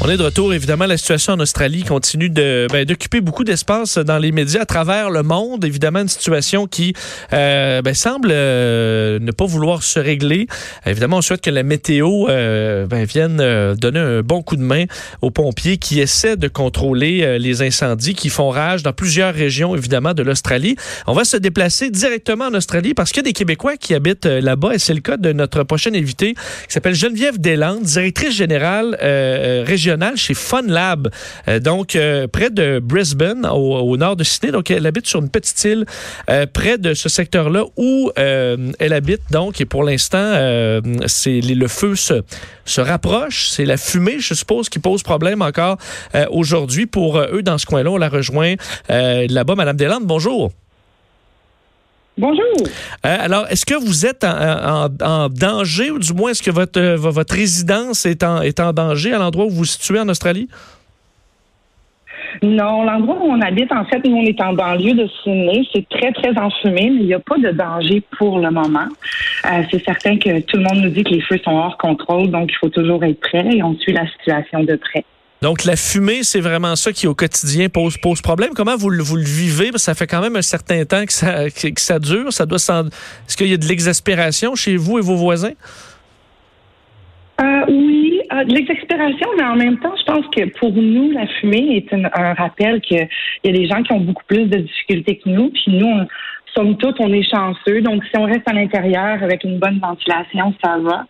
On est de retour. Évidemment, la situation en Australie continue de ben, d'occuper beaucoup d'espace dans les médias à travers le monde. Évidemment, une situation qui euh, ben, semble euh, ne pas vouloir se régler. Évidemment, on souhaite que la météo euh, ben, vienne donner un bon coup de main aux pompiers qui essaient de contrôler les incendies qui font rage dans plusieurs régions, évidemment, de l'Australie. On va se déplacer directement en Australie parce qu'il y a des Québécois qui habitent là-bas et c'est le cas de notre prochaine invitée qui s'appelle Geneviève Deslandes, directrice générale régionale chez Fun Lab, euh, donc euh, près de Brisbane, au, nord de Sydney. Donc, elle habite sur une petite île euh, près de ce secteur-là où elle habite. Donc, et pour l'instant, c'est le feu se, se rapproche. C'est la fumée, je suppose, qui pose problème encore aujourd'hui pour eux dans ce coin-là. On la rejoint là-bas. Madame Deslandes, bonjour. Bonjour. alors, est-ce que vous êtes en, danger, ou du moins, est-ce que votre, votre résidence est en, est en danger à l'endroit où vous vous situez en Australie? Non, l'endroit où on habite, en fait, nous, on est en banlieue de Sydney. C'est très, très enfumé, mais il n'y a pas de danger pour le moment. Euh, c'est certain que tout le monde nous dit que les feux sont hors contrôle, donc il faut toujours être prêt et on suit la situation de près. Donc, la fumée, c'est vraiment ça qui, au quotidien, pose, pose problème. Comment vous, vous le vivez? Ça fait quand même un certain temps que ça, que ça dure. Ça doit Est-ce qu'il y a de l'exaspération chez vous et vos voisins? Euh, oui, euh, de l'exaspération, mais en même temps, je pense que pour nous, la fumée est un rappel qu'il y a des gens qui ont beaucoup plus de difficultés que nous. Puis nous, on, somme toute, on est chanceux. Donc, si on reste à l'intérieur avec une bonne ventilation, ça va.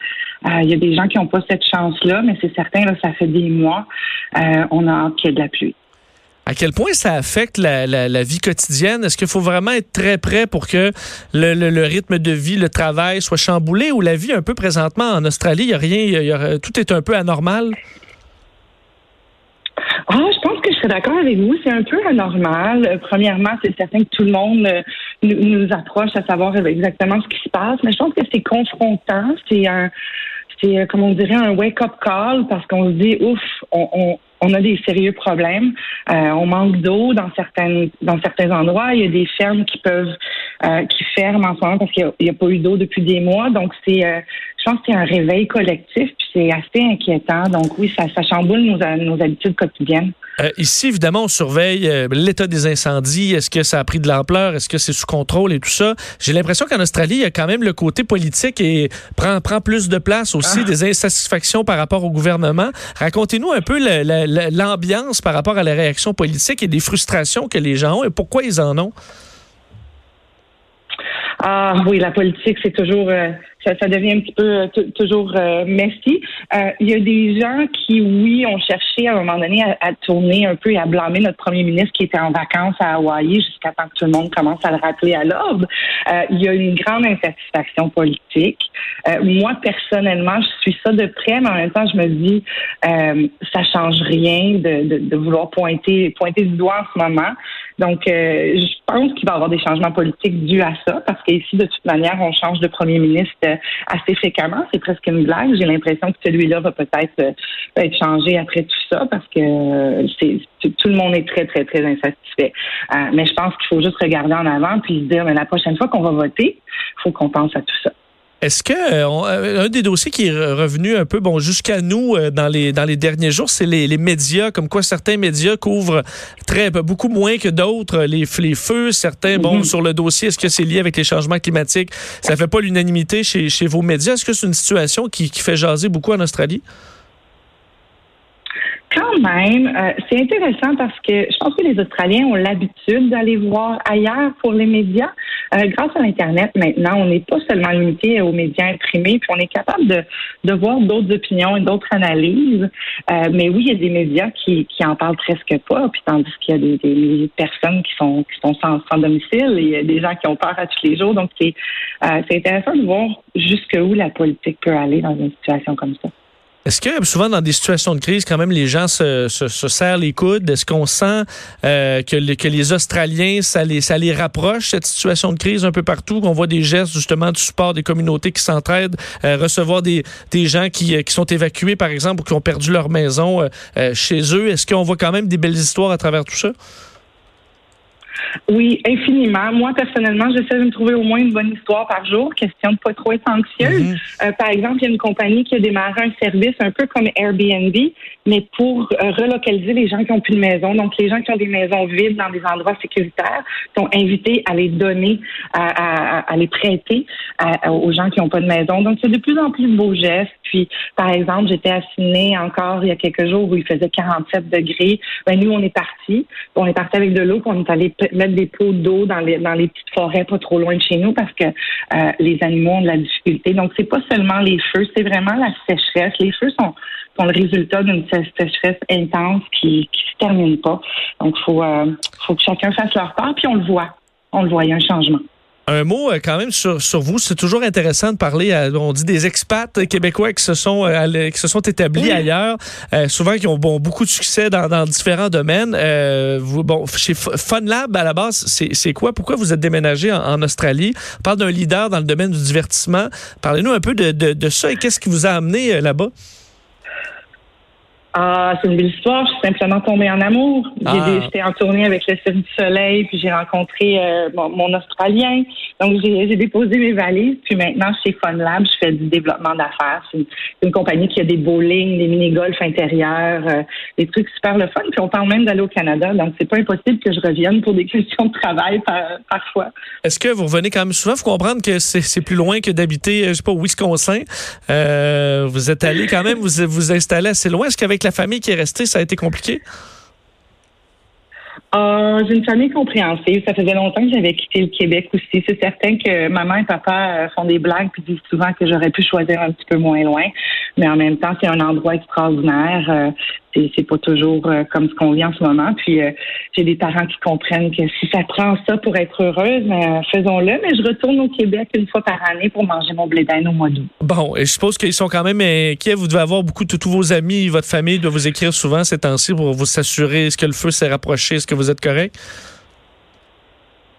Euh, il y a des gens qui n'ont pas cette chance-là, mais c'est certain, là, ça fait des mois. Euh, on a hâte qu'il y ait de la pluie. À quel point ça affecte la, vie quotidienne? Est-ce qu'il faut vraiment être très prêt pour que le, rythme de vie, le travail soit chamboulé ou la vie un peu présentement en Australie, il y a rien, tout est un peu anormal? Ah, je pense que je serais d'accord avec vous. C'est un peu anormal. Euh, premièrement, c'est certain que tout le monde euh, nous, approche à savoir exactement ce qui se passe, mais je pense que c'est confrontant. C'est un, c'est euh, comme on dirait un wake-up call parce qu'on se dit ouf, on, on, a des sérieux problèmes. on manque d'eau dans certaines dans certains endroits. Il y a des fermes qui peuvent qui ferment en ce moment parce qu'il n'y a, pas eu d'eau depuis des mois. Donc c'est je pense que c'est un réveil collectif, puis c'est assez inquiétant. Donc oui, ça, ça chamboule nos, nos habitudes quotidiennes. Euh, ici, évidemment, on surveille euh, l'état des incendies. Est-ce que ça a pris de l'ampleur? Est-ce que c'est sous contrôle et tout ça? J'ai l'impression qu'en Australie, il y a quand même le côté politique et prend, prend plus de place aussi, ah. des insatisfactions par rapport au gouvernement. Racontez-nous un peu l'ambiance par rapport à la réaction politique et des frustrations que les gens ont et pourquoi ils en ont. Ah oui, la politique, c'est toujours... Euh, ça, devient un petit peu euh, toujours euh, messy. Euh, il y a des gens qui, oui, ont cherché à un moment donné à, tourner un peu et à blâmer notre premier ministre qui était en vacances à Hawaï jusqu'à temps que tout le monde commence à le rappeler à l'ordre. il y a une grande insatisfaction politique. moi, personnellement, je suis ça de près, mais en même temps, je me dis, ça change rien de, de, vouloir pointer, pointer du doigt en ce moment. Donc, je pense qu'il va y avoir des changements politiques dus à ça, parce qu'ici, de toute manière, on change de premier ministre assez fréquemment. C'est presque une blague. J'ai l'impression que celui-là va peut-être euh, être changé après tout ça parce que euh, c'est tout le monde est très, très, très insatisfait. Euh, mais je pense qu'il faut juste regarder en avant puis se dire, mais la prochaine fois qu'on va voter, il faut qu'on pense à tout ça. Est-ce que euh, un des dossiers qui est revenu un peu bon jusqu'à nous euh, dans les dans les derniers jours, c'est les, médias, comme quoi certains médias couvrent très beaucoup moins que d'autres les, les feux. Certains, bon, mhm. sur le dossier, est-ce que c'est lié avec les changements climatiques? Ça fait pas l'unanimité chez, chez vos médias. Est-ce que c'est une situation qui, qui fait jaser beaucoup en Australie? Quand même, euh, c'est intéressant parce que je pense que les Australiens ont l'habitude d'aller voir ailleurs pour les médias. Euh, grâce à l'Internet, maintenant, on n'est pas seulement limité aux médias imprimés, puis on est capable de, de voir d'autres opinions et d'autres analyses. Euh, mais oui, il y a des médias qui, qui en parlent presque pas, puis tandis qu'il y a des, des personnes qui sont, qui sont sans, sans domicile et il y a des gens qui ont peur à tous les jours. Donc, c'est, c'est intéressant de voir jusqu'où la politique peut aller dans une situation comme ça. Est-ce que souvent dans des situations de crise, quand même, les gens se, se, se serrent les coudes? Est-ce qu'on sent euh, que, les, que les Australiens, ça les, ça les rapproche, cette situation de crise un peu partout, qu'on voit des gestes justement du support des communautés qui s'entraident, euh, recevoir des, des gens qui, euh, qui sont évacués, par exemple, ou qui ont perdu leur maison chez eux? Est-ce qu'on voit quand même des belles histoires à travers tout ça? Oui, infiniment. Moi, personnellement, j'essaie de me trouver au moins une bonne histoire par jour, question de pas trop être anxieuse. Mhm. Euh, par exemple, il y a une compagnie qui a démarré un service un peu comme Airbnb, mais pour euh, relocaliser les gens qui ont plus de maison. Donc, les gens qui ont des maisons vides dans des endroits sécuritaires sont invités à les donner, à, à, à les prêter à- aux gens qui n'ont pas de maison. Donc, c'est de plus en plus de beaux gestes. Puis, par exemple, j'étais à Sydney encore il y a quelques jours où il faisait 47 degrés. Ben, nous, on est partis. On est parti avec de l'eau, puis on est allé mettre des pots d'eau dans les, dans les petites forêts pas trop loin de chez nous parce que euh, les animaux ont de la difficulté. Donc, c'est pas seulement les feux, c'est vraiment la sécheresse. Les feux sont, le résultat d'une sé- sécheresse intense qui qui se termine pas. Donc, faut, euh, faut que chacun fasse leur part, puis on le voit. On le voit, il y a un changement. Un mot euh, quand même sur, sur vous. C'est toujours intéressant de parler, à, on dit des expats québécois qui se sont, euh, qui se sont établis Oui. ailleurs, euh, souvent qui ont bon, beaucoup de succès dans, dans différents domaines. Euh, vous, bon, chez FunLab, à la base, c'est quoi? Pourquoi vous êtes déménagé en, en Australie? On parle d'un leader dans le domaine du divertissement. Parlez-nous un peu de, de, de ça et qu'est-ce qui vous a amené euh, là-bas? Ah, c'est une belle histoire. Je suis simplement tombée en amour. J'ai Ah. J'étais en tournée avec le Cirque du Soleil, puis j'ai rencontré euh, mon, mon Australien. Donc, j'ai déposé mes valises. Puis maintenant, chez FunLab, je fais du développement d'affaires. C'est une, compagnie qui a des bowling, des mini-golf intérieurs, euh, des trucs super le fun. Puis on parle même d'aller au Canada. Donc, c'est pas impossible que je revienne pour des questions de travail par- parfois. Est-ce que vous revenez quand même souvent? faut comprendre que c'est plus loin que d'habiter, euh, je sais pas, au Wisconsin. Euh, vous êtes allé quand même, vous vous installez assez loin. Est-ce qu'avec la famille qui est restée, ça a été compliqué? Ah, j'ai une famille compréhensive. Ça faisait longtemps que j'avais quitté le Québec aussi. C'est certain que maman et papa euh, font des blagues puis disent souvent que j'aurais pu choisir un petit peu moins loin. Mais en même temps, c'est un endroit extraordinaire. C'est, pas toujours euh, comme ce qu'on vit en ce moment. Puis euh, j'ai des parents qui comprennent que si ça prend ça pour être heureuse, euh, faisons-le. Mais je retourne au Québec une fois par année pour manger mon blé d'Inde au mois d'août. Bon, et je suppose qu'ils sont quand même inquiets. Vous devez avoir beaucoup de tous vos amis, votre famille doit vous écrire souvent ces temps-ci pour vous s'assurer est-ce que le feu s'est rapproché, est-ce que vous êtes correct?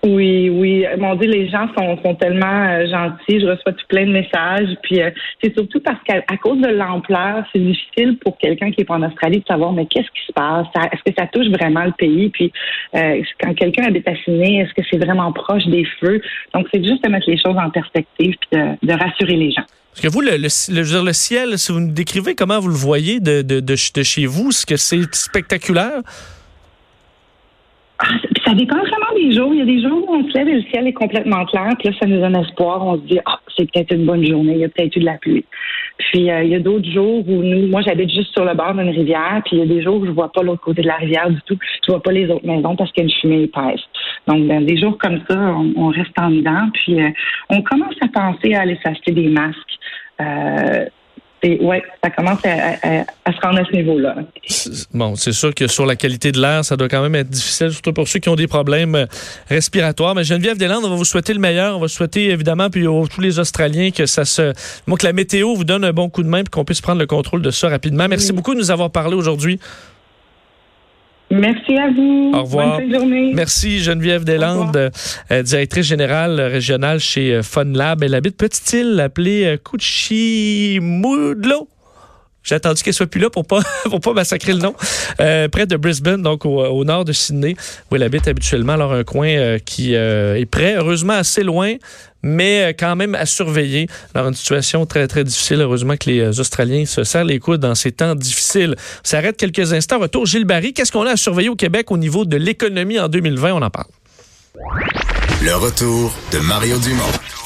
Oui, oui. Mon Dieu, les gens sont, sont tellement euh, gentils. Je reçois tout plein de messages. Puis euh, c'est surtout parce qu'à à cause de l'ampleur, c'est difficile pour quelqu'un qui est pas en Australie de savoir mais qu'est-ce qui se passe? Est-ce que ça touche vraiment le pays? Puis euh, quand quelqu'un habite à Sydney, est-ce que c'est vraiment proche des feux? Donc c'est juste de mettre les choses en perspective puis de, de rassurer les gens. Parce que vous, le, ciel, si vous nous décrivez comment vous le voyez de, de, de, ch- de chez vous, est-ce que c'est spectaculaire? Ah, ça dépend vraiment Il y a des jours où on se lève et le ciel est complètement clair, puis là, ça nous donne espoir. On se dit, ah, c'est peut-être une bonne journée, il y a peut-être eu de la pluie. Puis euh, il y a d'autres jours où nous, moi, j'habite juste sur le bord d'une rivière, puis il y a des jours où je vois pas l'autre côté de la rivière du tout. Je vois pas les autres maisons parce qu'il y a une fumée épaisse. Donc, dans des jours comme ça, on, on reste en dedans, puis euh, on commence à penser à aller s'acheter des masques. Euh, et ouais, ça commence à, à- à se rendre à ce niveau-là. C'est- Bon, c'est sûr que sur la qualité de l'air, ça doit quand même être difficile, surtout pour ceux qui ont des problèmes euh, respiratoires. Mais Geneviève Deslandes, on va vous souhaiter le meilleur. On va souhaiter évidemment, puis aux, tous les Australiens, que ça se, bon, que la météo vous donne un bon coup de main, puis qu'on puisse prendre le contrôle de ça rapidement. Merci Oui. beaucoup de nous avoir parlé aujourd'hui. Merci à vous. Au revoir. Bonne journée. Merci Geneviève Deslandes, euh, euh, directrice générale euh, régionale chez euh, FunLab. Elle habite petite île appelée euh, Cuchimudlo. J'ai attendu qu'elle soit plus là pour pas pour pas massacrer le nom. Euh, près de Brisbane, donc au, nord de Sydney, où elle habite habituellement. Alors un coin euh, qui euh, est prêt, heureusement assez loin, mais quand même à surveiller. Alors une situation très très difficile. Heureusement que les Australiens se serrent les coudes dans ces temps difficiles. On s'arrête quelques instants. Retour Gilles Barry. Qu'est-ce qu'on a à surveiller au Québec au niveau de l'économie en 2020 On en parle. Le retour de Mario Dumont.